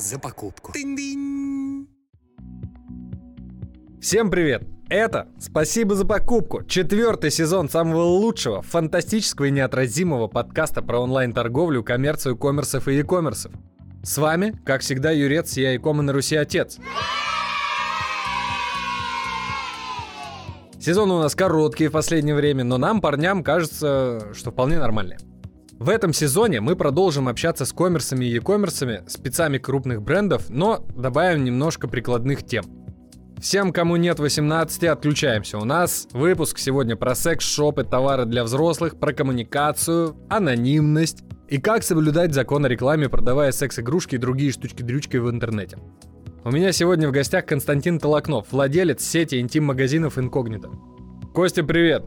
за покупку. Всем привет! Это «Спасибо за покупку» четвертый сезон самого лучшего, фантастического и неотразимого подкаста про онлайн-торговлю, коммерцию, коммерсов и e-коммерсов. С вами, как всегда, Юрец, я и кома на Руси отец. Сезон у нас короткий в последнее время, но нам, парням, кажется, что вполне нормальный. В этом сезоне мы продолжим общаться с коммерсами и e-коммерсами, спецами крупных брендов, но добавим немножко прикладных тем. Всем, кому нет 18, отключаемся. У нас выпуск сегодня про секс-шопы, товары для взрослых, про коммуникацию, анонимность и как соблюдать закон о рекламе, продавая секс-игрушки и другие штучки-дрючки в интернете. У меня сегодня в гостях Константин Толокнов, владелец сети интим-магазинов Инкогнито. Костя, привет!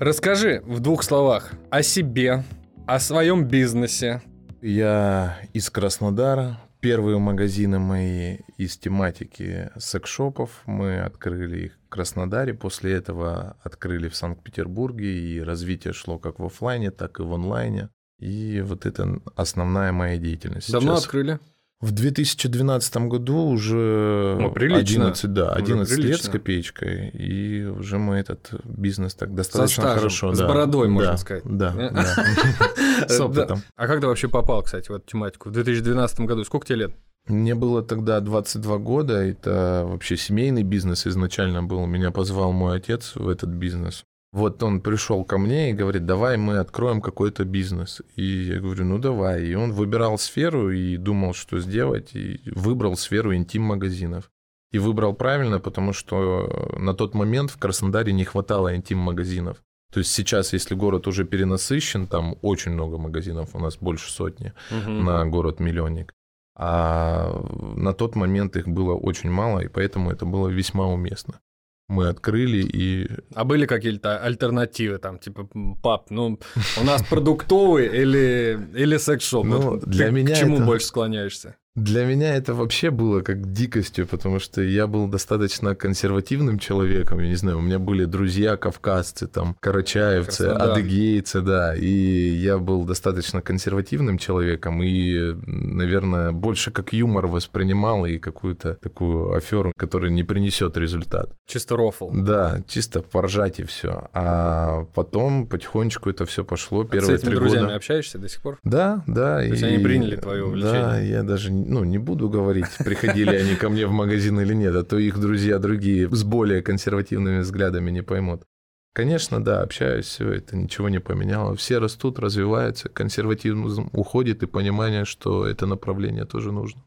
Расскажи в двух словах о себе, о своем бизнесе. Я из Краснодара. Первые магазины мои из тематики секс-шопов. Мы открыли их в Краснодаре. После этого открыли в Санкт-Петербурге. И развитие шло как в офлайне, так и в онлайне. И вот это основная моя деятельность. Давно Сейчас открыли? В 2012 году уже Ну, прилично. 11, да, Уже 11 лет прилично. с копеечкой, и уже мы этот бизнес так Со достаточно стажем, хорошо... с да. бородой, можно Да, сказать. Да, да. С опытом. А как ты вообще попал, кстати, в эту тематику? В 2012 году сколько тебе лет? Мне было тогда 22 года, это вообще семейный бизнес изначально был. Меня позвал мой отец в этот бизнес. Вот он пришел ко мне и говорит, давай мы откроем какой-то бизнес. И я говорю, ну давай. И он выбирал сферу и думал, что сделать, и выбрал сферу интим-магазинов. И выбрал правильно, потому что на тот момент в Краснодаре не хватало интим-магазинов. То есть сейчас, если город уже перенасыщен, там очень много магазинов, у нас больше сотни на город-миллионник. А на тот момент их было очень мало, и поэтому это было весьма уместно. Мы открыли и... А были какие-то альтернативы, там, типа, «М, пап, ну, у нас продуктовый или, или секс-шоп? Ну, Вот для ты меня К чему это- больше склоняешься? Для меня это вообще было как дикостью, потому что я был достаточно консервативным человеком, я не знаю, у меня были друзья кавказцы, там, карачаевцы, Краснодар. адыгейцы, да, и я был достаточно консервативным человеком и, наверное, больше как юмор воспринимал и какую-то такую аферу, которая не принесет результат. Чисто рофл. Да, чисто поржать и все. А потом потихонечку это все пошло. А С Первые этими три друзьями года. общаешься до сих пор? Да, да. То есть они приняли твое увлечение? Да, я даже ну, не буду говорить, приходили они ко мне в магазин или нет, а то их друзья другие с более консервативными взглядами не поймут. Конечно, да, общаюсь, все это ничего не поменяло. Все растут, развиваются, консерватизм уходит, и понимание, что это направление тоже нужно.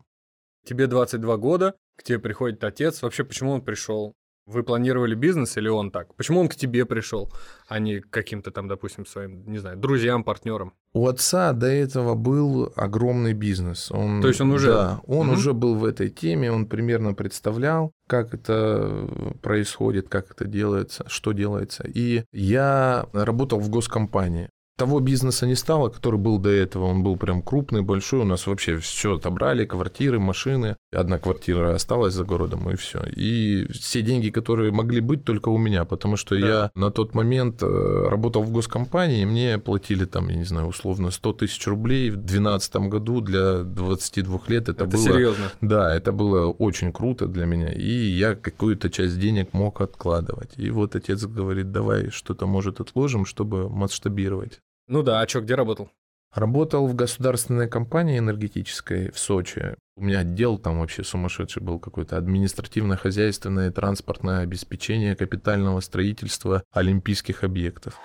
Тебе 22 года, к тебе приходит отец. Вообще, почему он пришел? Вы планировали бизнес или он так? Почему он к тебе пришел, а не к каким-то там, допустим, своим, не знаю, друзьям, партнерам? У отца до этого был огромный бизнес. Он, То есть он уже- Да, он Мгм. уже был в этой теме, он примерно представлял, как это происходит, как это делается, что делается. И я работал в госкомпании. Того бизнеса не стало, который был до этого. Он был прям крупный, большой. У нас вообще все отобрали, квартиры, машины. Одна квартира осталась за городом, и все. И все деньги, которые могли быть, только у меня, потому что Да. я на тот момент э, работал в госкомпании, и мне платили там, я не знаю, условно 100 тысяч рублей в 2012 году для 22 лет. Это, Это, было... серьезно. Да, это было очень круто для меня, и я какую-то часть денег мог откладывать. И вот отец говорит, давай что-то, может, отложим, чтобы масштабировать. Ну да, а что, где работал? Работал в государственной компании энергетической в Сочи. У меня отдел там вообще сумасшедший был какой-то административно-хозяйственное и транспортное обеспечение капитального строительства олимпийских объектов.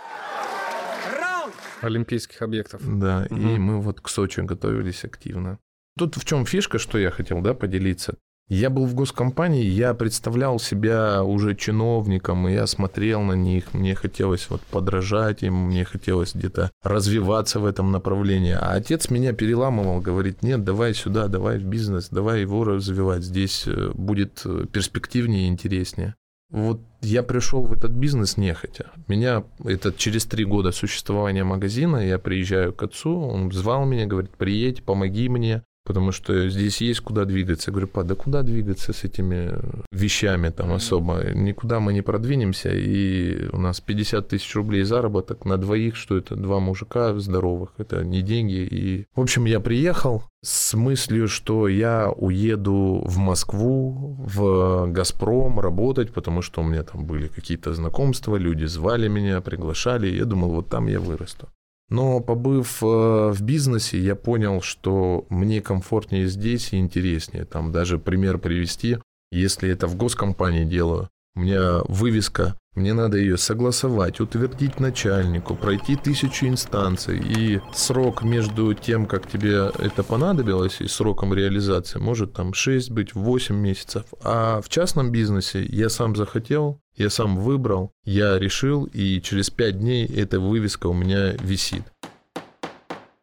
Олимпийских объектов. Да, и Мгм. мы вот к Сочи готовились активно. Тут в чем фишка, что я хотел, да, поделиться. Я был в госкомпании, я представлял себя уже чиновником, и я смотрел на них, мне хотелось вот подражать им, мне хотелось где-то развиваться в этом направлении. А отец меня переламывал, говорит, нет, давай сюда, давай в бизнес, давай его развивать, здесь э, будет э, перспективнее и интереснее. Вот я пришел в этот бизнес нехотя. Меня, это через три года существования магазина, я приезжаю к отцу, он звал меня, говорит, приедь, помоги мне. Потому что здесь есть куда двигаться. Я говорю, па, да куда двигаться с этими вещами там особо? Никуда мы не продвинемся, и у нас 50 тысяч рублей заработок на двоих, что это два мужика здоровых, это не деньги. И, в общем, я приехал с мыслью, что я уеду в Москву, в «Газпром» работать, потому что у меня там были какие-то знакомства, люди звали меня, приглашали, и я думал, вот там я вырасту. Но побыв э, в бизнесе, я понял, что мне комфортнее здесь и интереснее. Там даже пример привести, если это в госкомпании делаю, у меня вывеска, мне надо ее согласовать, утвердить начальнику, пройти тысячу инстанций. И срок между тем, как тебе это понадобилось, и сроком реализации может там 6 быть, 8 месяцев. А в частном бизнесе я сам захотел, я сам выбрал, я решил, и через 5 дней эта вывеска у меня висит.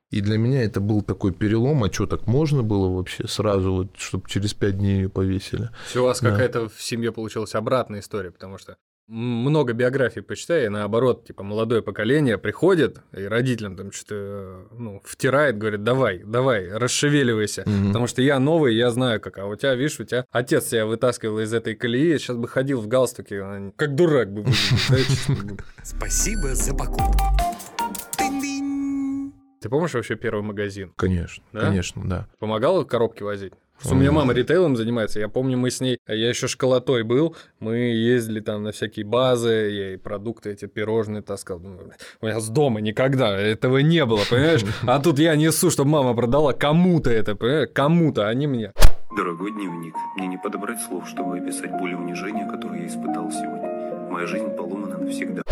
И для меня это был такой перелом, а что так можно было вообще сразу, вот, чтобы через пять дней ее повесили. Все у вас да. какая-то в семье получилась обратная история, потому что много биографий почитай, и наоборот, типа, молодое поколение приходит, и родителям там что-то ну, втирает, говорит, давай, давай, расшевеливайся, mm потому что я новый, я знаю как, а у тебя, видишь, у тебя отец тебя вытаскивал из этой колеи, сейчас бы ходил в галстуке, а как дурак бы Спасибо за покупку. Ты помнишь вообще первый магазин? Конечно, да? конечно, да. Помогал коробки возить? У меня мама ритейлом занимается. Я помню, мы с ней, я еще школотой был, мы ездили там на всякие базы, я и продукты эти пирожные таскал. У меня с дома никогда этого не было, понимаешь? А тут я несу, чтобы мама продала кому-то это, понимаешь? Кому-то, а не мне. Дорогой дневник, мне не подобрать слов, чтобы описать боль и унижение, которое я испытал сегодня. Моя жизнь поломана навсегда.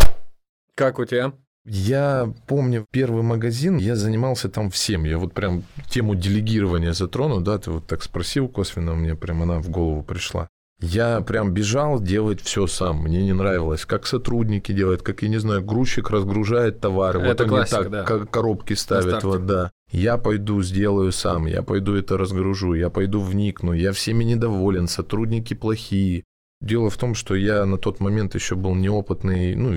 Как у тебя? Я помню первый магазин, я занимался там всем. Я вот прям тему делегирования затрону, да, ты вот так спросил косвенно, мне прям она в голову пришла. Я прям бежал делать все сам. Мне не нравилось, как сотрудники делают, как, я не знаю, грузчик разгружает товары. Это вот классика, они так да. коробки ставят, вот, да. Я пойду сделаю сам, я пойду это разгружу, я пойду вникну, я всеми недоволен, сотрудники плохие, Дело в том, что я на тот момент еще был неопытный, ну,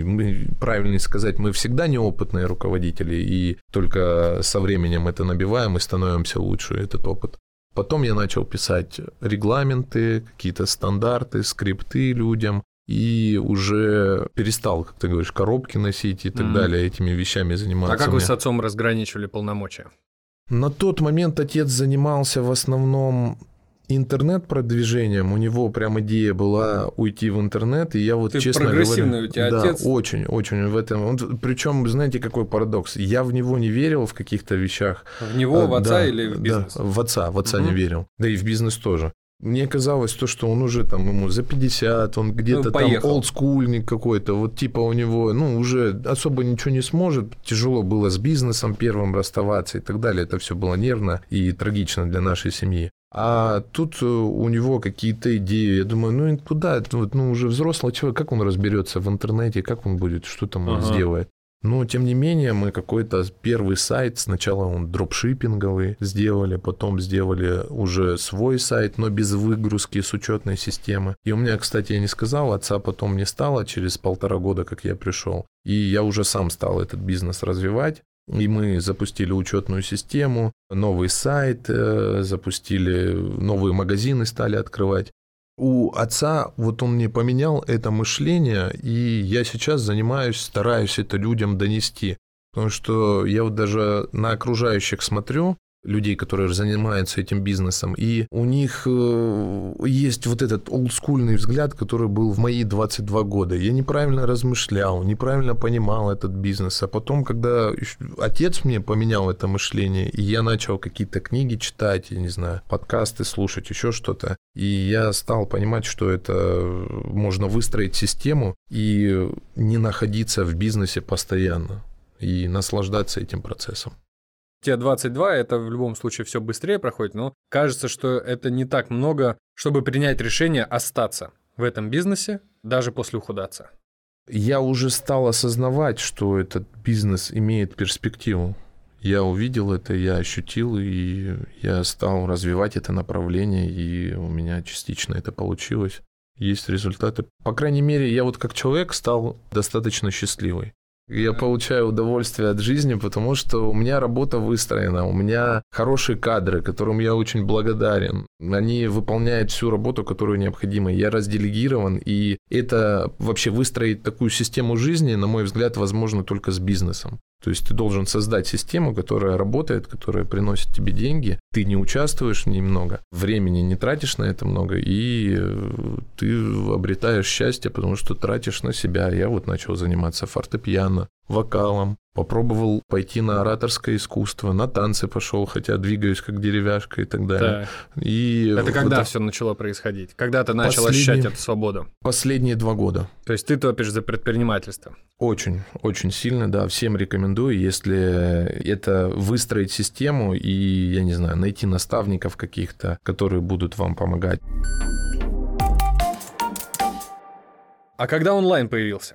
правильно сказать, мы всегда неопытные руководители, и только со временем это набиваем и становимся лучше, этот опыт. Потом я начал писать регламенты, какие-то стандарты, скрипты людям, и уже перестал, как ты говоришь, коробки носить и так mm. далее, этими вещами заниматься. А как вы с отцом разграничивали полномочия? На тот момент отец занимался в основном интернет-продвижением у него прям идея была уйти в интернет, и я вот Ты честно прогрессивный говоря, у тебя да, отец. очень, очень в этом. Он, причем, знаете, какой парадокс? Я в него не верил в каких-то вещах. В него, в отца да, или в бизнес? Да, в отца, в отца угу. не верил. Да и в бизнес тоже. Мне казалось то, что он уже там ему за 50, он где-то ну, там олдскульник какой-то, вот типа у него, ну, уже особо ничего не сможет, тяжело было с бизнесом первым расставаться и так далее, это все было нервно и трагично для нашей семьи. А тут э, у него какие-то идеи. Я думаю, ну куда? Ну, уже взрослый человек, как он разберется в интернете, как он будет, что там он ага. сделает? Но, тем не менее, мы какой-то первый сайт, сначала он дропшиппинговый сделали, потом сделали уже свой сайт, но без выгрузки с учетной системы. И у меня, кстати, я не сказал, отца потом не стало через полтора года, как я пришел. И я уже сам стал этот бизнес развивать. И мы запустили учетную систему, новый сайт, э, запустили новые магазины, стали открывать. У отца, вот он мне поменял это мышление, и я сейчас занимаюсь, стараюсь это людям донести. Потому что я вот даже на окружающих смотрю, людей, которые занимаются этим бизнесом, и у них э, есть вот этот олдскульный взгляд, который был в мои 22 года. Я неправильно размышлял, неправильно понимал этот бизнес, а потом, когда отец мне поменял это мышление, и я начал какие-то книги читать, я не знаю, подкасты слушать, еще что-то, и я стал понимать, что это можно выстроить систему и не находиться в бизнесе постоянно и наслаждаться этим процессом. Те 22 это в любом случае все быстрее проходит, но кажется, что это не так много, чтобы принять решение остаться в этом бизнесе, даже после ухудаться. Я уже стал осознавать, что этот бизнес имеет перспективу. Я увидел это, я ощутил, и я стал развивать это направление, и у меня частично это получилось. Есть результаты. По крайней мере, я вот как человек стал достаточно счастливый. Я получаю удовольствие от жизни, потому что у меня работа выстроена, у меня хорошие кадры, которым я очень благодарен. Они выполняют всю работу, которую необходимо. Я разделегирован, и это вообще выстроить такую систему жизни, на мой взгляд, возможно только с бизнесом. То есть ты должен создать систему, которая работает, которая приносит тебе деньги. Ты не участвуешь немного, времени не тратишь на это много, и э, ты обретаешь счастье, потому что тратишь на себя. Я вот начал заниматься фортепиано, вокалом, попробовал пойти на ораторское искусство, на танцы пошел, хотя двигаюсь как деревяшка и так далее. Так. И Это когда вот все начало происходить? Когда ты начал Последний- ощущать эту свободу? Последние два года. То есть ты топишь за предпринимательство. Очень, очень сильно, да, всем рекомендую, если это выстроить систему и, я не знаю, найти наставников каких-то, которые будут вам помогать. А когда онлайн появился?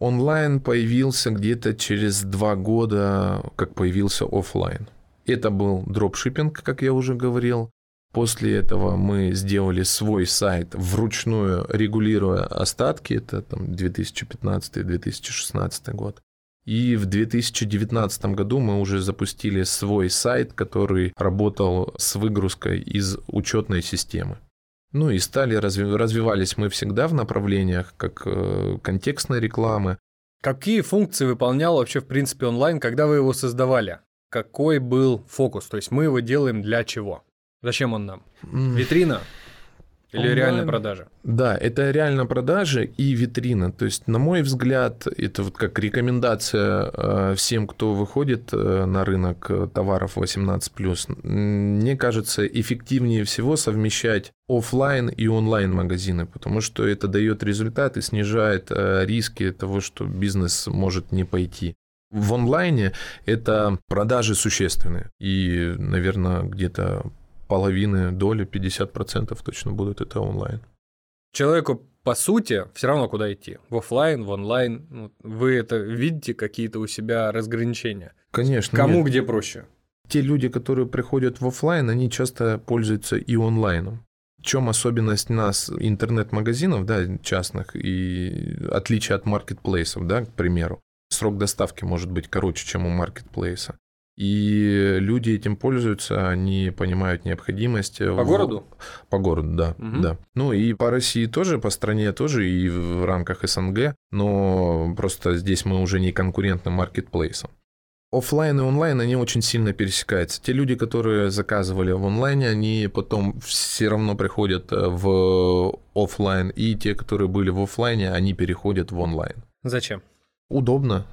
Онлайн появился где-то через два года, как появился офлайн. Это был дропшиппинг, как я уже говорил. После этого мы сделали свой сайт вручную, регулируя остатки, это там 2015-2016 год. И в 2019 году мы уже запустили свой сайт, который работал с выгрузкой из учетной системы. Ну и стали разви- развивались мы всегда в направлениях как э, контекстной рекламы, Какие функции выполнял вообще, в принципе, онлайн, когда вы его создавали? Какой был фокус? То есть мы его делаем для чего? Зачем он нам? Витрина? Или Онлайн. реально продажа? Да, это реально продажи и витрина. То есть, на мой взгляд, это вот как рекомендация э, всем, кто выходит э, на рынок э, товаров 18+. М, Мне кажется, эффективнее всего совмещать оффлайн и онлайн магазины, потому что это дает результат и снижает риски того, что бизнес может не пойти. В онлайне это продажи существенные. И, наверное, где-то половины доли, 50% точно будут это онлайн. Человеку, по сути, все равно куда идти. В офлайн, в онлайн. Ну, Вы это видите, какие-то у себя разграничения? Конечно. Кому нет. где проще? Те люди, которые приходят в офлайн, они часто пользуются и онлайном. В чем особенность нас, интернет-магазинов, да, частных, и отличие от маркетплейсов, да, к примеру. Срок доставки может быть короче, чем у маркетплейса. И люди этим пользуются, они понимают необходимость. По в- городу? По городу, да, Мгм. да. Ну и по России тоже, по стране тоже, и в рамках СНГ, но просто здесь мы уже не конкурентны маркетплейсам. Оффлайн и онлайн, они очень сильно пересекаются. Те люди, которые заказывали в онлайне, они потом все равно приходят э, в оффлайн, и те, которые были в оффлайне, они переходят в онлайн. Зачем? Удобно.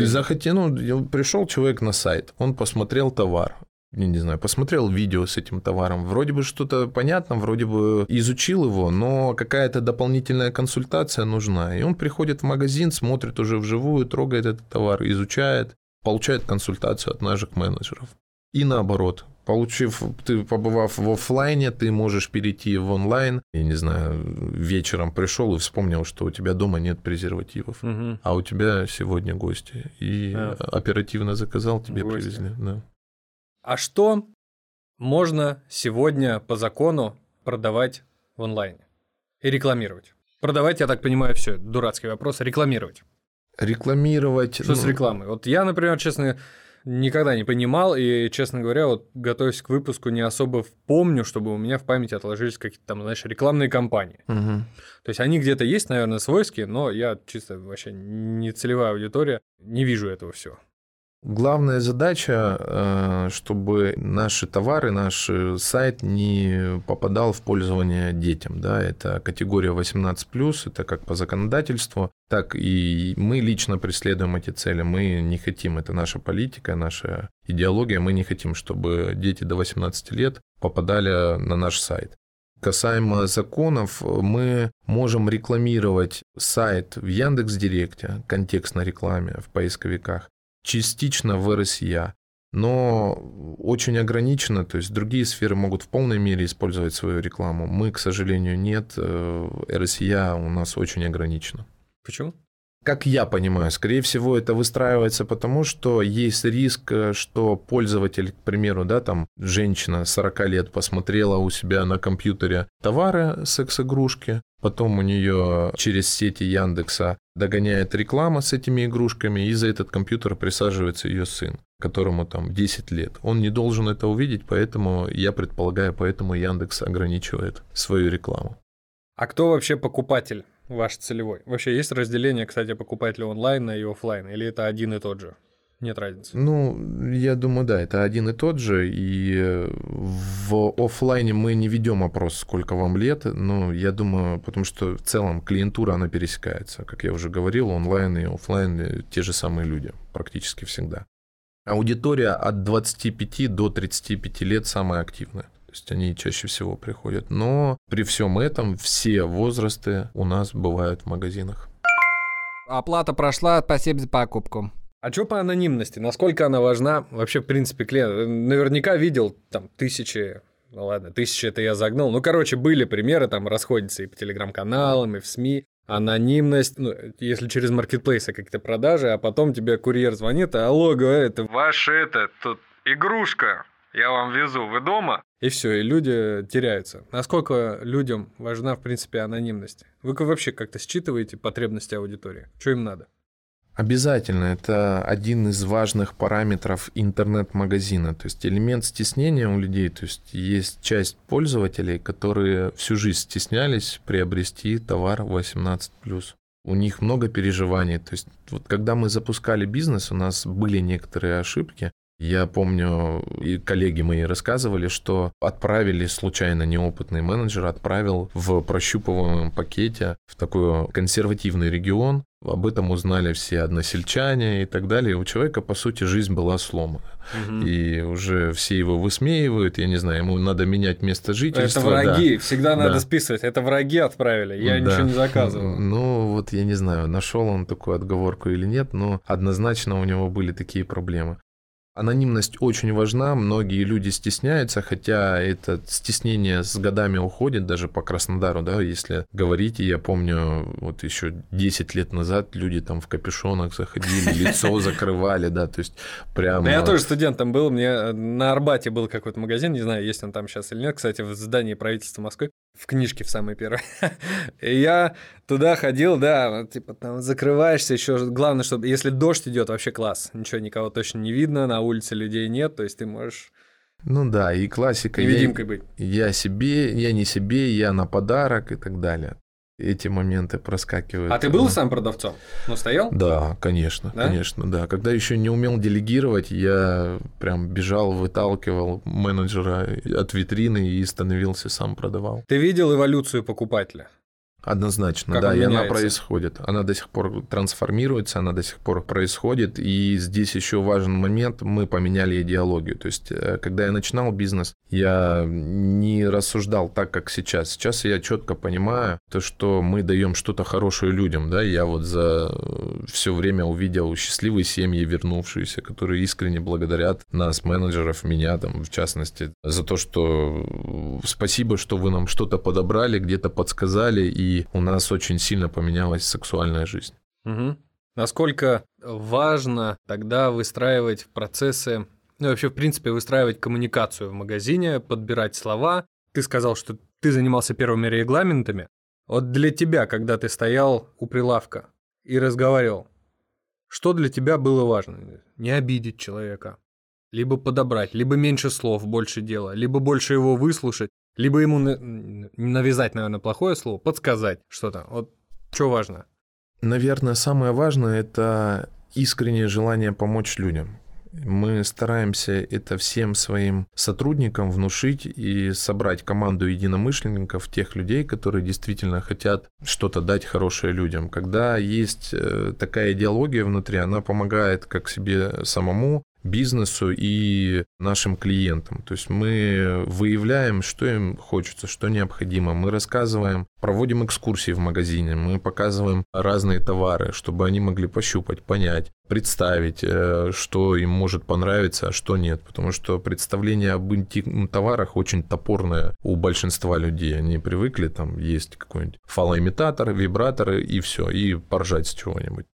Есть- захотел, ну, пришел человек на сайт, он посмотрел товар, я не знаю, посмотрел видео с этим товаром, вроде бы что-то понятно, вроде бы изучил его, но какая-то дополнительная консультация нужна. И он приходит в магазин, смотрит уже вживую, трогает этот товар, изучает, получает консультацию от наших менеджеров. И наоборот, получив, ты побывав в офлайне, ты можешь перейти в онлайн. Я не знаю, вечером пришел и вспомнил, что у тебя дома нет презервативов. Мгм. А у тебя сегодня гости. И А. оперативно заказал, тебе Гости. привезли. Да. А что можно сегодня по закону продавать в онлайне и рекламировать? Продавать, я так понимаю, все, дурацкий вопрос, рекламировать. Рекламировать. Что с ну, рекламой? Вот я, например, честно, никогда не понимал, и, честно говоря, вот готовясь к выпуску, не особо помню, чтобы у меня в памяти отложились какие-то там, знаешь, рекламные кампании. мгм. То есть они где-то есть, наверное, свойские, но я чисто вообще не целевая аудитория, не вижу этого всего. Главная задача, э, чтобы наши товары, наш э, сайт не попадал в пользование детям. Да? Это категория 18+, это как по законодательству, так и мы лично преследуем эти цели. Мы не хотим, это наша политика, наша идеология, мы не хотим, чтобы дети до 18 лет попадали на наш сайт. Касаемо законов, мы можем рекламировать сайт в Яндекс.Директе, контекстной рекламе в поисковиках, частично в РСЯ, но очень ограничено, то есть другие сферы могут в полной мере использовать свою рекламу. Мы, к сожалению, нет. э, РСЯ у нас очень ограничено. Почему? Как я понимаю, скорее всего, это выстраивается потому, что есть риск, э, что пользователь, к примеру, да, там женщина 40 лет посмотрела у себя на компьютере товары секс-игрушки, потом у нее через сети Яндекса догоняет реклама с этими игрушками, и за этот компьютер присаживается ее сын, которому там 10 лет. Он не должен это увидеть, поэтому, я предполагаю, поэтому Яндекс ограничивает свою рекламу. А кто вообще покупатель ваш целевой? Вообще есть разделение, кстати, покупателя онлайна и офлайна, или это один и тот же? Нет разницы. Ну, я думаю, да, это один и тот же. И э, в офлайне мы не ведем опрос, сколько вам лет. Но я думаю, потому что в целом клиентура, она пересекается. Как я уже говорил, онлайн и офлайн э, те же самые люди практически всегда. Аудитория от 25 до 35 лет самая активная. То есть они чаще всего приходят. Но при всем этом все возрасты у нас бывают в магазинах. Оплата прошла, спасибо за покупку. А что по анонимности? Насколько она важна? Вообще, в принципе, клиент наверняка видел там тысячи ну ладно, тысячи это я загнул. Ну, короче, были примеры, там расходятся и по телеграм-каналам, и в СМИ. Анонимность, ну, если через маркетплейсы какие-то продажи, а потом тебе курьер звонит, алло, говорит, это ваша это, тут игрушка, я вам везу, вы дома? И все, и люди теряются. Насколько людям важна, в принципе, анонимность? Вы вообще как-то считываете потребности аудитории? Что им надо? Обязательно. Это один из важных параметров интернет-магазина. То есть элемент стеснения у людей. То есть есть часть пользователей, которые всю жизнь стеснялись приобрести товар 18+. У них много переживаний. То есть вот когда мы запускали бизнес, у нас были некоторые ошибки. Я помню, и коллеги мои рассказывали, что отправили случайно неопытный менеджер, отправил в прощупываемом пакете в такой консервативный регион. Об этом узнали все односельчане и так далее. И у человека, по сути, жизнь была сломана. Угу. И уже все его высмеивают, я не знаю, ему надо менять место жительства. Это враги, да. всегда надо да. списывать. Это враги отправили, я да. ничего не заказывал. Ну, вот я не знаю, нашел он такую отговорку или нет, но однозначно у него были такие проблемы. Анонимность очень важна, многие люди стесняются, хотя это стеснение с годами уходит, даже по Краснодару, да, если говорить, я помню, вот еще 10 лет назад люди там в капюшонах заходили, лицо закрывали, да, то есть прямо... Да я тоже студентом был, мне на Арбате был какой-то магазин, не знаю, есть он там сейчас или нет, кстати, в здании правительства Москвы, в книжке в самой первой. И я туда ходил, да, типа там закрываешься, еще главное, чтобы если дождь идет, вообще класс, ничего никого точно не видно, на улице людей нет, то есть ты можешь ну да, и классика. Невидимкой я, быть. Я себе, я не себе, я на подарок и так далее эти моменты проскакивают. А ты был сам продавцом? Ну, стоял? Да, конечно, да? конечно, да. Когда еще не умел делегировать, я прям бежал, выталкивал менеджера от витрины и становился сам продавал. Ты видел эволюцию покупателя? Однозначно, как да, и она происходит. Она до сих пор трансформируется, она до сих пор происходит. И здесь еще важен момент, мы поменяли идеологию. То есть, э, когда я начинал бизнес, я не рассуждал так, как сейчас. Сейчас я четко понимаю то, что мы даем что-то хорошее людям. Да? Я вот за все время увидел счастливые семьи, вернувшиеся, которые искренне благодарят нас, менеджеров, меня там, в частности, за то, что спасибо, что вы нам что-то подобрали, где-то подсказали, и у нас очень сильно поменялась сексуальная жизнь. Угу. Насколько важно тогда выстраивать процессы, ну вообще, в принципе, выстраивать коммуникацию в магазине, подбирать слова. Ты сказал, что ты занимался первыми регламентами. Вот для тебя, когда ты стоял у прилавка и разговаривал, что для тебя было важно? Не обидеть человека, либо подобрать, либо меньше слов, больше дела, либо больше его выслушать, либо ему навязать, наверное, плохое слово, подсказать что-то. Вот что важно? Наверное, самое важное – это искреннее желание помочь людям. Мы стараемся это всем своим сотрудникам внушить и собрать команду единомышленников, тех людей, которые действительно хотят что-то дать хорошее людям. Когда есть э, такая идеология внутри, она помогает как себе самому, бизнесу и нашим клиентам. То есть мы выявляем, что им хочется, что необходимо. Мы рассказываем, проводим экскурсии в магазине, мы показываем разные товары, чтобы они могли пощупать, понять, представить, э, что им может понравиться, а что нет. Потому что представление об интимных товарах очень топорное у большинства людей. Они привыкли, там есть какой-нибудь фалоимитатор, вибраторы и все, и поржать с чего-нибудь.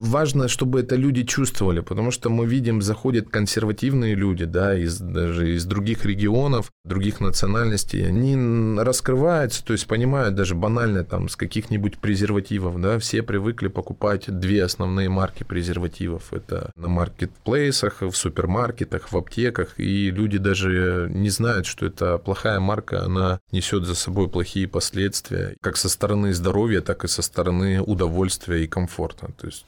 Важно, чтобы это люди чувствовали, потому что мы видим, заходят консервативные люди, да, из, даже из других регионов, других национальностей, они раскрываются, то есть понимают даже банально там с каких-нибудь презервативов, да, все привыкли покупать две основные марки презервативов, это на маркетплейсах, в супермаркетах, в аптеках, и люди даже не знают, что это плохая марка, она несет за собой плохие последствия, как со стороны здоровья, так и со стороны удовольствия и комфорта, то есть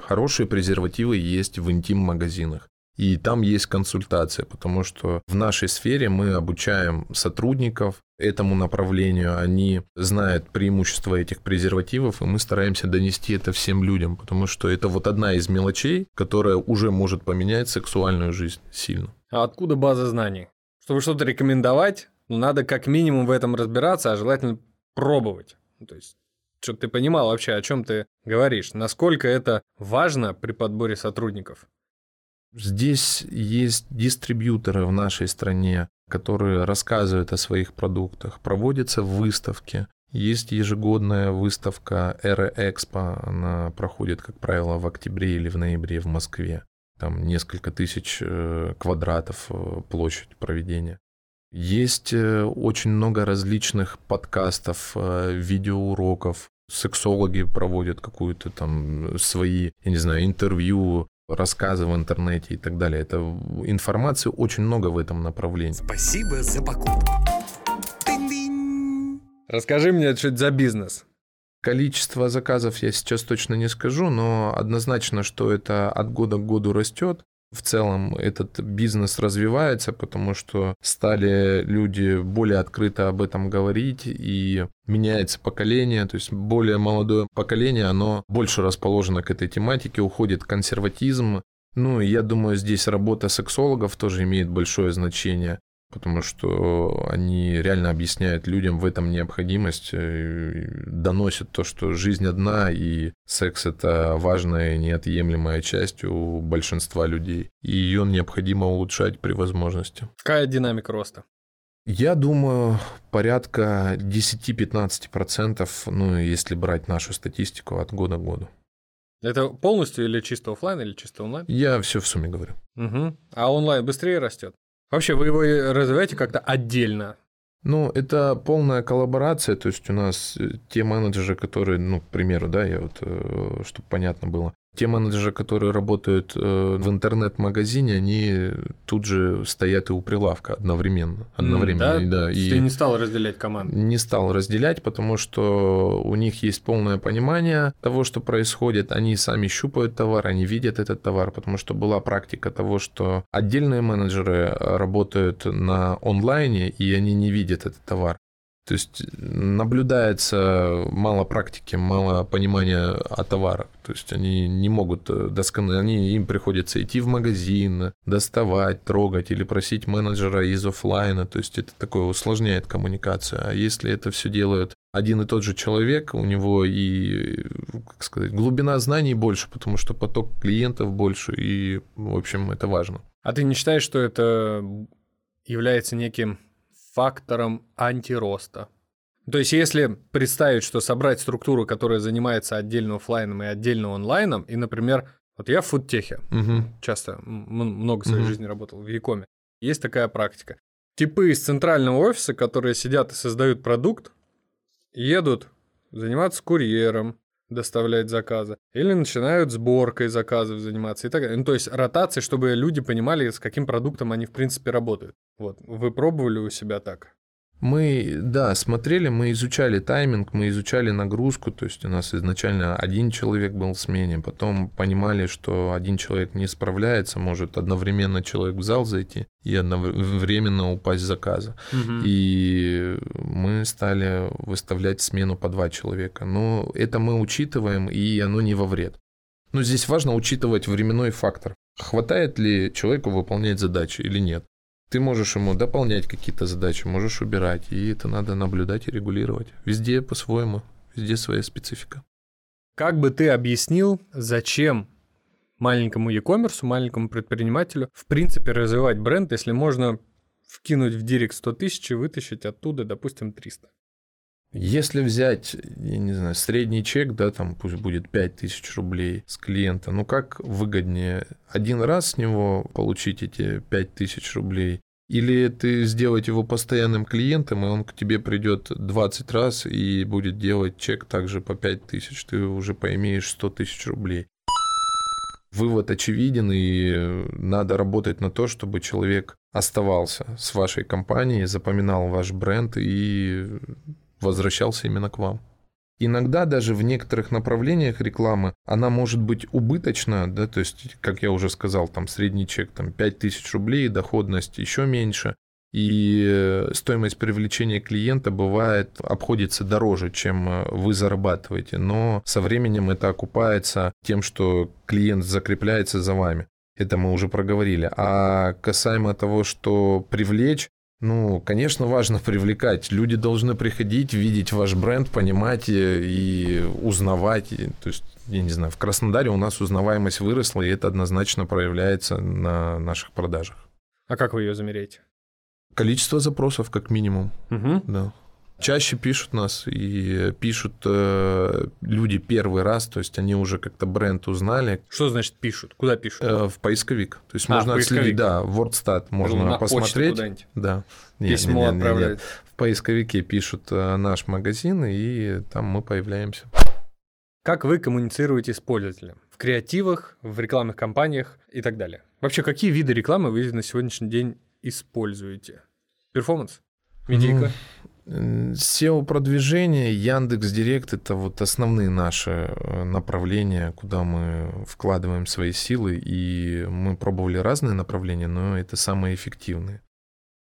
хорошие презервативы есть в интим-магазинах. И там есть консультация, потому что в нашей сфере мы обучаем сотрудников этому направлению, они знают преимущества этих презервативов, и мы стараемся донести это всем людям, потому что это вот одна из мелочей, которая уже может поменять сексуальную жизнь сильно. А откуда база знаний? Чтобы что-то рекомендовать, надо как минимум в этом разбираться, а желательно пробовать. Ну, то есть чтобы ты понимал вообще, о чем ты говоришь, насколько это важно при подборе сотрудников. Здесь есть дистрибьюторы в нашей стране, которые рассказывают о своих продуктах, проводятся выставки. Есть ежегодная выставка Эра Экспо, она проходит, как правило, в октябре или в ноябре в Москве. Там несколько тысяч э, квадратов э, площадь проведения. Есть э, очень много различных подкастов, э, видеоуроков. Сексологи проводят какую-то там свои, я не знаю, интервью, рассказы в интернете и так далее. Это информации очень много в этом направлении. Спасибо за покупку. Расскажи мне, что это за бизнес? Количество заказов я сейчас точно не скажу, но однозначно, что это от года к году растет. В целом этот бизнес развивается, потому что стали люди более открыто об этом говорить, и меняется поколение, то есть более молодое поколение, оно больше расположено к этой тематике, уходит консерватизм. Ну, я думаю, здесь работа сексологов тоже имеет большое значение потому что они реально объясняют людям в этом необходимость, э, доносят то, что жизнь одна, и секс – это важная и неотъемлемая часть у большинства людей, и ее необходимо улучшать при возможности. Какая динамика роста? Я думаю, порядка 10-15%, ну, если брать нашу статистику от года к году. Это полностью или чисто офлайн, или чисто онлайн? Я все в сумме говорю. Угу. А онлайн быстрее растет? Вообще, вы его развиваете как-то отдельно? Ну, это полная коллаборация, то есть у нас э, те менеджеры, которые, ну, к примеру, да, я вот, э, чтобы понятно было, те менеджеры, которые работают э, в интернет-магазине, они тут же стоят и у прилавка одновременно. одновременно mm, да? да и Ты не стал разделять команду? Не стал разделять, потому что у них есть полное понимание того, что происходит. Они сами щупают товар, они видят этот товар, потому что была практика того, что отдельные менеджеры работают на онлайне, и они не видят этот товар. То есть наблюдается мало практики, мало понимания о товарах. То есть они не могут э, досконально, они, им приходится идти в магазин, доставать, трогать или просить менеджера из офлайна. То есть это такое усложняет коммуникацию. А если это все делает один и тот же человек, у него и, как сказать, глубина знаний больше, потому что поток клиентов больше, и, в общем, это важно. А ты не считаешь, что это является неким фактором антироста. То есть, если представить, что собрать структуру, которая занимается отдельно офлайном и отдельно онлайном, и, например, вот я в фудтехе, угу. часто много своей угу. жизни работал в Якоме, есть такая практика. Типы из центрального офиса, которые сидят и создают продукт, едут заниматься курьером, доставлять заказы, или начинают сборкой заказов заниматься и так далее. Ну, то есть ротации, чтобы люди понимали, с каким продуктом они в принципе работают. Вот, вы пробовали у себя так? Мы, да, смотрели, мы изучали тайминг, мы изучали нагрузку, то есть у нас изначально один человек был в смене, потом понимали, что один человек не справляется, может одновременно человек в зал зайти и одновременно упасть с заказа. Угу. И мы стали выставлять смену по два человека. Но это мы учитываем, и оно не во вред. Но здесь важно учитывать временной фактор. Хватает ли человеку выполнять задачи или нет? Ты можешь ему дополнять какие-то задачи, можешь убирать, и это надо наблюдать и регулировать. Везде по-своему, везде своя специфика. Как бы ты объяснил, зачем маленькому e-commerce, маленькому предпринимателю, в принципе, развивать бренд, если можно вкинуть в директ 100 тысяч и вытащить оттуда, допустим, 300? Если взять, я не знаю, средний чек, да, там пусть будет 5000 рублей с клиента, ну как выгоднее? Один раз с него получить эти 5000 рублей? Или ты сделать его постоянным клиентом, и он к тебе придет 20 раз и будет делать чек также по 5 тысяч, ты уже поимеешь 100 тысяч рублей. Вывод очевиден, и надо работать на то, чтобы человек оставался с вашей компанией, запоминал ваш бренд и возвращался именно к вам. Иногда даже в некоторых направлениях рекламы она может быть убыточна, да, то есть, как я уже сказал, там средний чек там 5000 рублей, доходность еще меньше, и э, стоимость привлечения клиента бывает обходится дороже, чем э, вы зарабатываете, но со временем это окупается тем, что клиент закрепляется за вами. Это мы уже проговорили. А касаемо того, что привлечь, ну, конечно, важно привлекать. Люди должны приходить, видеть ваш бренд, понимать и, узнавать. то есть, я не знаю, в Краснодаре у нас узнаваемость выросла, и это однозначно проявляется на наших продажах. А как вы ее замеряете? Количество запросов, как минимум. Угу. Да. Чаще пишут нас и пишут э, люди первый раз, то есть они уже как-то бренд узнали. Что значит пишут? Куда пишут? Э, в поисковик. То есть А, можно поисковик. отследить, да, WordStat можно на посмотреть. Да. Не, Письмо не, не, не, не. отправляют. В поисковике пишут э, наш магазин, и там мы появляемся. Как вы коммуницируете с пользователем? В креативах, в рекламных кампаниях и так далее. Вообще, какие виды рекламы вы на сегодняшний день используете? Перформанс? Медийка? М, SEO-продвижение, Яндекс Директ – это вот основные наши э, направления, куда мы вкладываем свои силы, и мы пробовали разные направления, но это самые эффективные.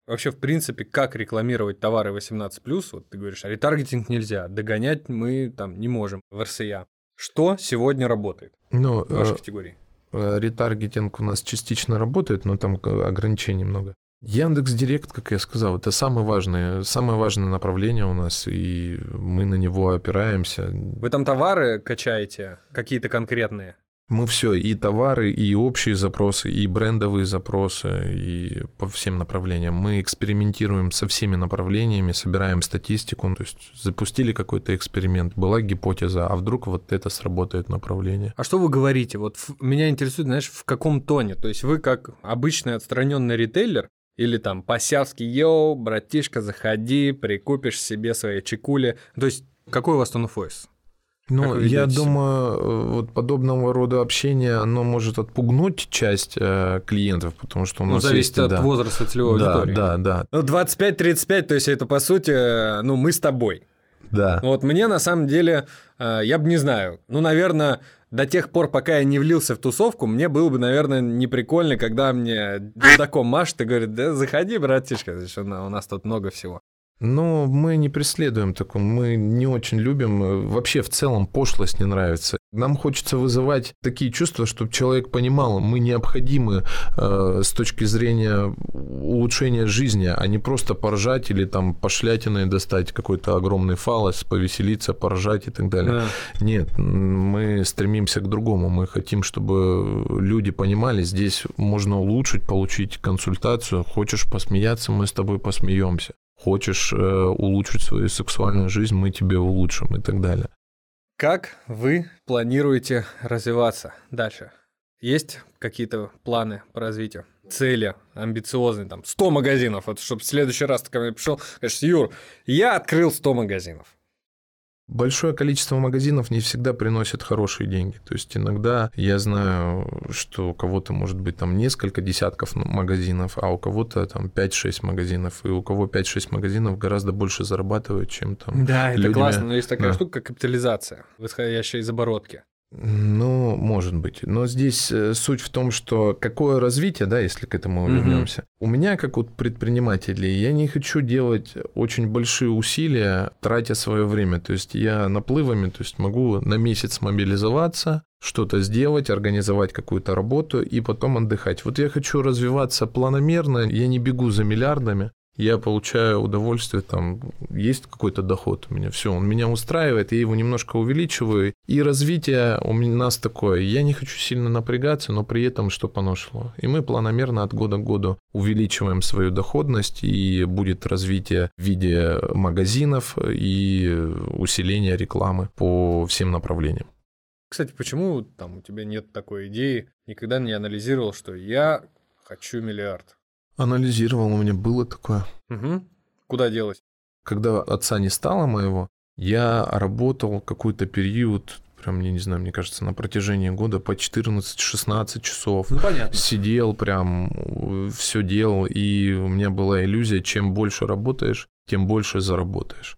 Вообще, в принципе, как рекламировать товары 18+, вот ты говоришь, а ретаргетинг нельзя, догонять мы там не можем в РСЯ. Что сегодня работает Но в вашей э, категории? э, ретаргетинг у нас частично работает, но там э, ограничений много. Яндекс Директ, как я сказал, это самое важное, самое важное направление у нас, и мы на него опираемся. Вы там товары качаете какие-то конкретные? Мы все, и товары, и общие запросы, и брендовые запросы, и по всем направлениям. Мы экспериментируем со всеми направлениями, собираем статистику. То есть запустили какой-то эксперимент, была гипотеза, а вдруг вот это сработает направление. А что вы говорите? Вот меня интересует, знаешь, в каком тоне? То есть вы как обычный отстраненный ритейлер или там по-сявски, йоу, братишка, заходи, прикупишь себе свои чекули. То есть какой у вас тон voice? Ну, я думаю, э, вот подобного рода общение, оно может отпугнуть часть э, клиентов, потому что у Ну, нас зависит есть... от да, возраста целевой да, аудитории. да, да, Ну, 25-35, то есть это, по сути, э, ну, мы с тобой. Да. Вот мне, на самом деле, э, я бы не знаю, ну, наверное, до тех пор, пока я не влился в тусовку, мне было бы, наверное, не прикольно, когда мне дудаком машет и говорит, да заходи, братишка, у на- у нас тут много всего. Но мы не преследуем такого, мы не очень любим, вообще в целом пошлость не нравится. Нам хочется вызывать такие чувства, чтобы человек понимал, мы необходимы э, с точки зрения улучшения жизни, а не просто поржать или там пошлятиной достать какой-то огромный фалос, повеселиться, поржать и так далее. Да. Нет, мы стремимся к другому. Мы хотим, чтобы люди понимали, здесь можно улучшить, получить консультацию. Хочешь посмеяться, мы с тобой посмеемся. Хочешь э, улучшить свою сексуальную жизнь, мы тебе улучшим и так далее. Как вы планируете развиваться дальше? Есть какие-то планы по развитию? Цели амбициозные, там, 100 магазинов, вот, чтобы в следующий раз ты ко мне пришел, скажешь, Юр, я открыл 100 магазинов. Большое количество магазинов не всегда приносит хорошие деньги. То есть иногда я знаю, что у кого-то может быть там несколько десятков магазинов, а у кого-то там 5-6 магазинов. И у кого 5-6 магазинов гораздо больше зарабатывает, чем там Да, это людьми. классно, но есть такая Да. штука, как капитализация, восходящая из оборотки. Ну, может быть. Но здесь э, суть в том, что какое развитие, да, если к этому Мгм. вернемся. У меня, как вот предпринимателя, я не хочу делать очень большие усилия, тратя свое время. То есть я наплывами, то есть могу на месяц мобилизоваться, что-то сделать, организовать какую-то работу и потом отдыхать. Вот я хочу развиваться планомерно, я не бегу за миллиардами, я получаю удовольствие, там есть какой-то доход у меня, все, он меня устраивает, я его немножко увеличиваю, и развитие у нас такое, я не хочу сильно напрягаться, но при этом чтобы оно шло. И мы планомерно от года к году увеличиваем свою доходность, и будет развитие в виде магазинов и усиления рекламы по всем направлениям. Кстати, почему там у тебя нет такой идеи? Никогда не анализировал, что я хочу миллиард. Анализировал, у меня было такое. Угу. Куда делать? Когда отца не стало моего, я работал какой-то период, прям, я не знаю, мне кажется, на протяжении года по 14-16 часов. Ну, понятно. Сидел прям, все делал, и у меня была иллюзия, чем больше работаешь, тем больше заработаешь.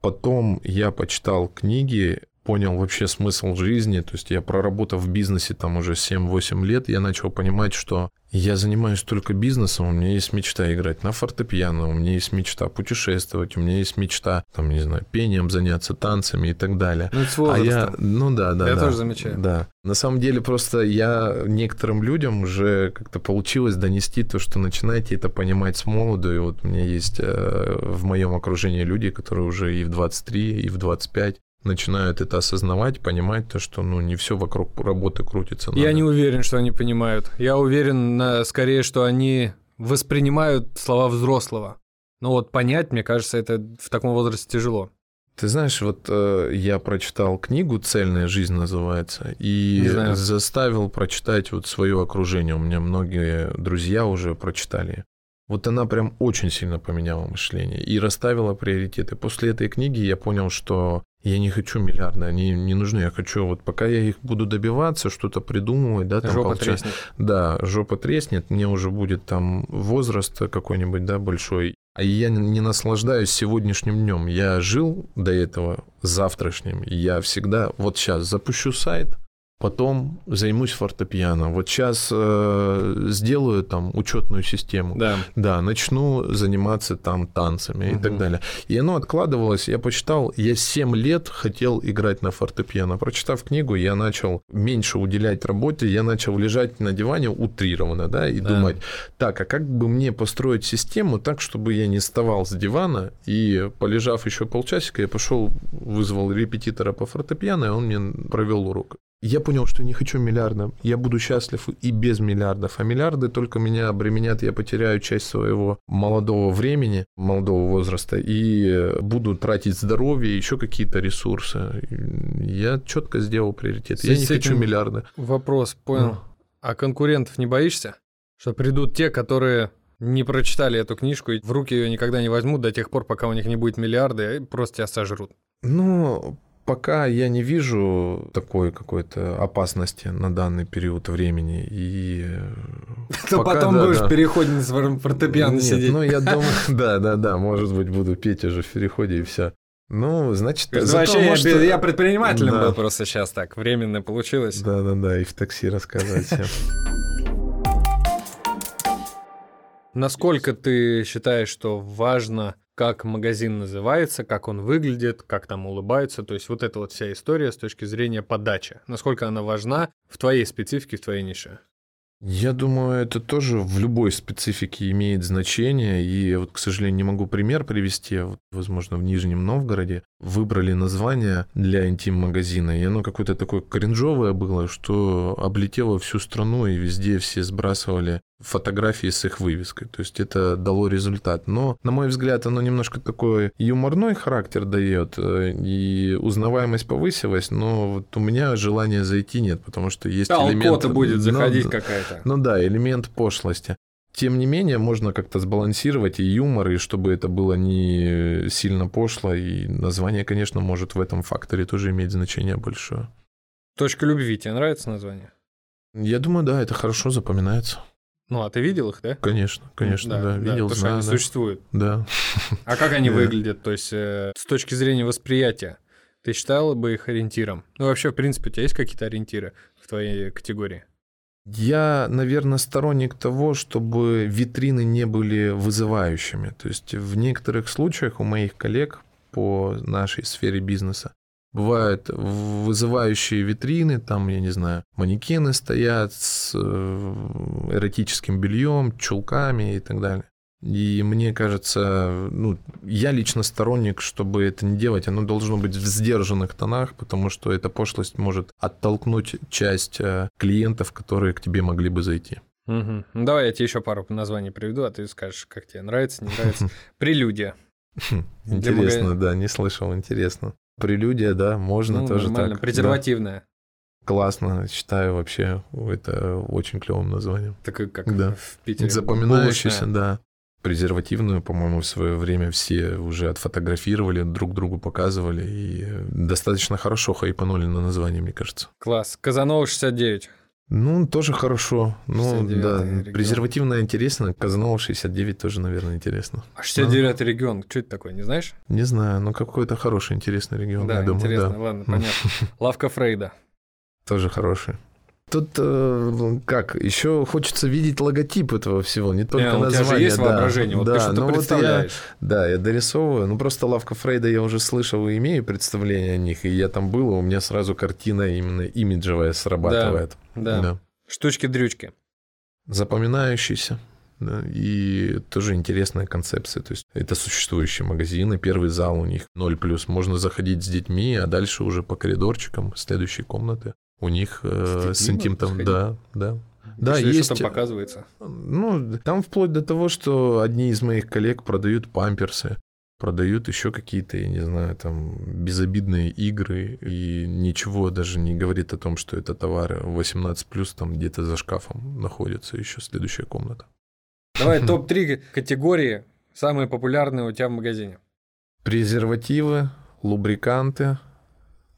Потом я почитал книги понял вообще смысл жизни, то есть я проработав в бизнесе там уже 7-8 лет, я начал понимать, что я занимаюсь только бизнесом, у меня есть мечта играть на фортепиано, у меня есть мечта путешествовать, у меня есть мечта, там, не знаю, пением заняться, танцами и так далее. Ну, это а я, ну да, да, Я да. тоже замечаю. Да. На самом деле просто я некоторым людям уже как-то получилось донести то, что начинайте это понимать с молоду, и вот у меня есть э, в моем окружении люди, которые уже и в 23, и в 25 начинают это осознавать, понимать то, что ну не все вокруг работы крутится. Я надо. не уверен, что они понимают. Я уверен на- скорее, что они воспринимают слова взрослого. Но вот понять, мне кажется, это в таком возрасте тяжело. Ты знаешь, вот э, я прочитал книгу «Цельная жизнь» называется, и заставил прочитать вот свое окружение. У меня многие друзья уже прочитали. Вот она прям очень сильно поменяла мышление и расставила приоритеты. После этой книги я понял, что я не хочу миллиарды, они не нужны. Я хочу, вот пока я их буду добиваться, что-то придумывать, да, там Жопа получать- треснет. Да, жопа треснет, мне уже будет там возраст какой-нибудь, да, большой. А я не наслаждаюсь сегодняшним днем. Я жил до этого завтрашним. Я всегда вот сейчас запущу сайт, потом займусь фортепиано. Вот сейчас э, сделаю там учетную систему. Да. Да, начну заниматься там танцами и так далее. И оно откладывалось, я почитал, я 7 лет хотел играть на фортепиано. Прочитав книгу, я начал меньше уделять работе, я начал лежать на диване утрированно, да, и Да. думать, так, а как бы мне построить систему так, чтобы я не вставал с дивана, и полежав еще полчасика, я пошел, вызвал репетитора по фортепиано, и он мне провел урок. Я понял, что не хочу миллиарда. Я буду счастлив и без миллиардов. А миллиарды только меня обременят, я потеряю часть своего молодого времени, молодого возраста, и э, буду тратить здоровье, еще какие-то ресурсы. Я четко сделал приоритет. В Я не хочу миллиарды. Вопрос, понял. Ну. А конкурентов не боишься? Что придут те, которые не прочитали эту книжку и в руки ее никогда не возьмут до тех пор, пока у них не будет миллиарды, и просто тебя сожрут. Ну, пока я не вижу такой какой-то опасности на данный период времени. И э, То пока, потом да, будешь да. переходить с фортепиано Нет, сидеть. Ну, я думаю, да, да, да, может быть, буду петь уже в переходе и все. Ну, значит, Это зато, вообще я может, без- я предпринимателем Да. был просто сейчас так. Временно получилось. Да, да, да, и в такси рассказать всем. Насколько ты считаешь, что важно, как магазин называется, как он выглядит, как там улыбаются? То есть вот эта вот вся история с точки зрения подачи. Насколько она важна в твоей специфике, в твоей нише? Я думаю, это тоже в любой специфике имеет значение. И вот, к сожалению, не могу пример привести. Вот, возможно, в Нижнем Новгороде выбрали название для интим-магазина, и оно какое-то такое кринжовое было, что облетело всю страну, и везде все сбрасывали фотографии с их вывеской. То есть это дало результат. Но, на мой взгляд, оно немножко такой юморной характер дает, э, и узнаваемость повысилась, но вот у меня желания зайти нет, потому что есть элемент... Толкота будет Ну, заходить да. какая-то. Ну да, элемент пошлости. Тем не менее, можно как-то сбалансировать и юмор, и чтобы это было не сильно пошло, и название, конечно, может в этом факторе тоже иметь значение большое. Точка любви. Тебе нравится название? Я думаю, да, это хорошо запоминается. Ну, а ты видел их, да? Конечно, конечно, да, видел, потому что знаю, они да. существуют. Да. А как они Да. выглядят? То есть э, с точки зрения восприятия, ты считал бы их ориентиром? Ну, вообще, в принципе, у тебя есть какие-то ориентиры в твоей категории? Я, наверное, сторонник того, чтобы витрины не были вызывающими. То есть в некоторых случаях у моих коллег по нашей сфере бизнеса бывают вызывающие витрины, там, я не знаю, манекены стоят с э, эротическим бельем, чулками и так далее. И мне кажется, ну, я лично сторонник, чтобы это не делать, оно должно быть в сдержанных тонах, потому что эта пошлость может оттолкнуть часть э, клиентов, которые к тебе могли бы зайти. Ну, давай я тебе еще пару названий приведу, а ты скажешь, как тебе нравится, не нравится. Прелюдия. Для Интересно, да, не слышал, интересно. Прелюдия, да, можно Ну, тоже нормально. так. Презервативная. Да, классно, считаю вообще это очень клевым названием. Так как Да. в Питере. Запоминающийся, да. Презервативную, по-моему, в свое время все уже отфотографировали, друг другу показывали и достаточно хорошо хайпанули на название, мне кажется. Класс. Казанова 69. Ну, тоже хорошо. Ну, 69-й да, регион. презервативное интересно. Казанова 69 тоже, наверное, интересно. А 69 регион, что это такое, не знаешь? Не знаю, но какой-то хороший, интересный регион, да, я думаю, интересно, да. ладно, понятно. Лавка Фрейда. Тоже хороший. Тут э, как, еще хочется видеть логотип этого всего, не только Не, у тебя же название. есть да. воображение, вот да, ты что-то ну вот я, представляешь. да, я дорисовываю. Ну, просто лавка Фрейда я уже слышал и имею представление о них, и я там был, и у меня сразу картина именно имиджевая срабатывает. Да. Штучки-дрючки. Запоминающийся. да, и тоже интересная концепция. То есть это существующие магазины, первый зал у них 0 плюс. Можно заходить с детьми, а дальше уже по коридорчикам следующей комнаты. У них э, С интимом, можно да, да. Да, Что- есть. Что там показывается? Ну, там вплоть до того, что одни из моих коллег продают памперсы, продают еще какие-то, я не знаю, там безобидные игры, и ничего даже не говорит о том, что это товары 18 плюс там где-то за шкафом находится еще следующая комната. Давай топ-3 категории, самые популярные у тебя в магазине. Презервативы, лубриканты.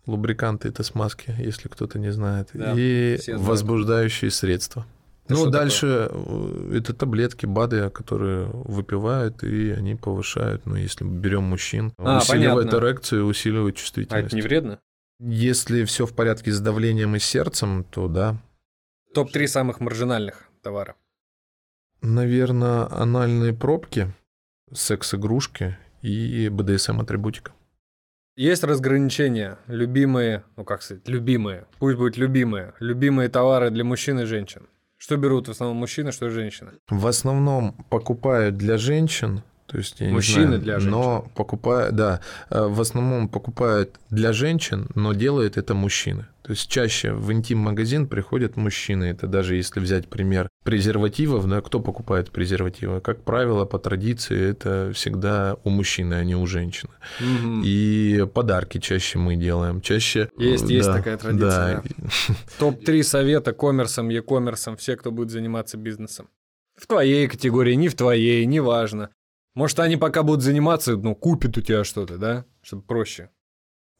Лубриканты это смазки, если кто-то не знает. Да, и возбуждающие средства. Это ну, что дальше э, это таблетки, БАДы, которые выпивают, и они повышают, ну, если берем мужчин, А, усиливают понятно. эрекцию, усиливают А чувствительность. это не вредно? Если все в порядке с давлением и сердцем, то да. Топ-3 самых маржинальных товаров. Наверное, анальные пробки, секс-игрушки и БДСМ-атрибутика. Есть разграничения, любимые, ну как сказать, любимые, пусть будет любимые, любимые товары для мужчин и женщин. Что берут в основном мужчины, что женщины? В основном покупают для женщин, то есть я Мужчины знаю, для но покупают, да, э, в основном покупают для женщин, но делают это мужчины. То есть чаще в интим-магазин приходят мужчины. Это даже если взять пример презервативов, да, кто покупает презервативы? Как правило, по традиции это всегда у мужчины, а не у женщины. Мгм. И подарки чаще мы делаем. Чаще... Есть, э, есть да, такая традиция, да. Топ-3 совета коммерсом, e-коммерсом, все, кто будет заниматься бизнесом. В твоей категории, не в твоей, неважно. Может, они пока будут заниматься, ну, купят у тебя что-то, да? Чтобы проще.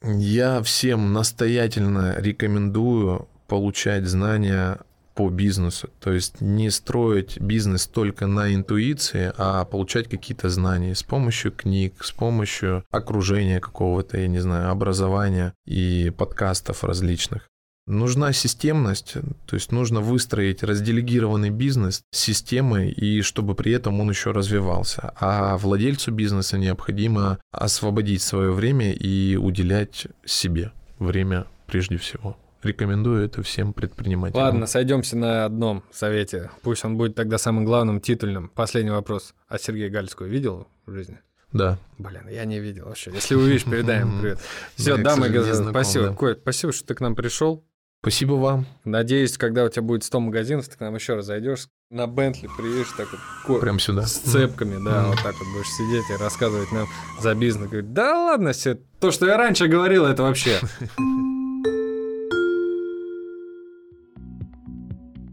Я всем настоятельно рекомендую получать знания по бизнесу. То есть не строить бизнес только на интуиции, а получать какие-то знания с помощью книг, с помощью окружения какого-то, я не знаю, образования и подкастов различных. Нужна системность, то есть нужно выстроить разделегированный бизнес с системой, и чтобы при этом он еще развивался. А владельцу бизнеса необходимо освободить свое время и уделять себе время прежде всего. Рекомендую это всем предпринимателям. Ладно, сойдемся на одном совете. Пусть он будет тогда самым главным, титульным. Последний вопрос. А Сергея Гальского видел в жизни? Да. Блин, я не видел вообще. Если увидишь, передай ему привет. Все, дамы и господа, спасибо. Коль, спасибо, что ты к нам пришел. Спасибо вам. Надеюсь, когда у тебя будет 100 магазинов, ты к нам еще раз зайдешь, на Бентли приедешь так вот Прям сюда. с цепками, да, Мгм. вот так вот будешь сидеть и рассказывать нам за бизнес. Говорит, да ладно все, то, что я раньше говорил, это вообще.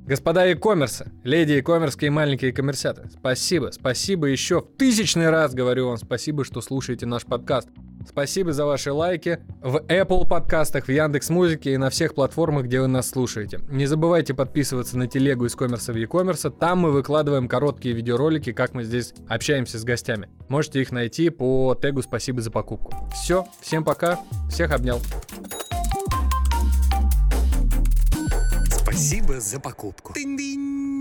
Господа e-коммерсы, леди e-коммерские и маленькие коммерсяты, спасибо, спасибо еще в тысячный раз говорю вам спасибо, что слушаете наш подкаст. Спасибо за ваши лайки в Apple подкастах, в Яндекс Музыке и на всех платформах, где вы нас слушаете. Не забывайте подписываться на телегу из коммерса в e-коммерса, там мы выкладываем короткие видеоролики, как мы здесь общаемся с гостями. Можете их найти по тегу «Спасибо за покупку». Все, всем пока, всех обнял. Спасибо за покупку. Тынь-дынь.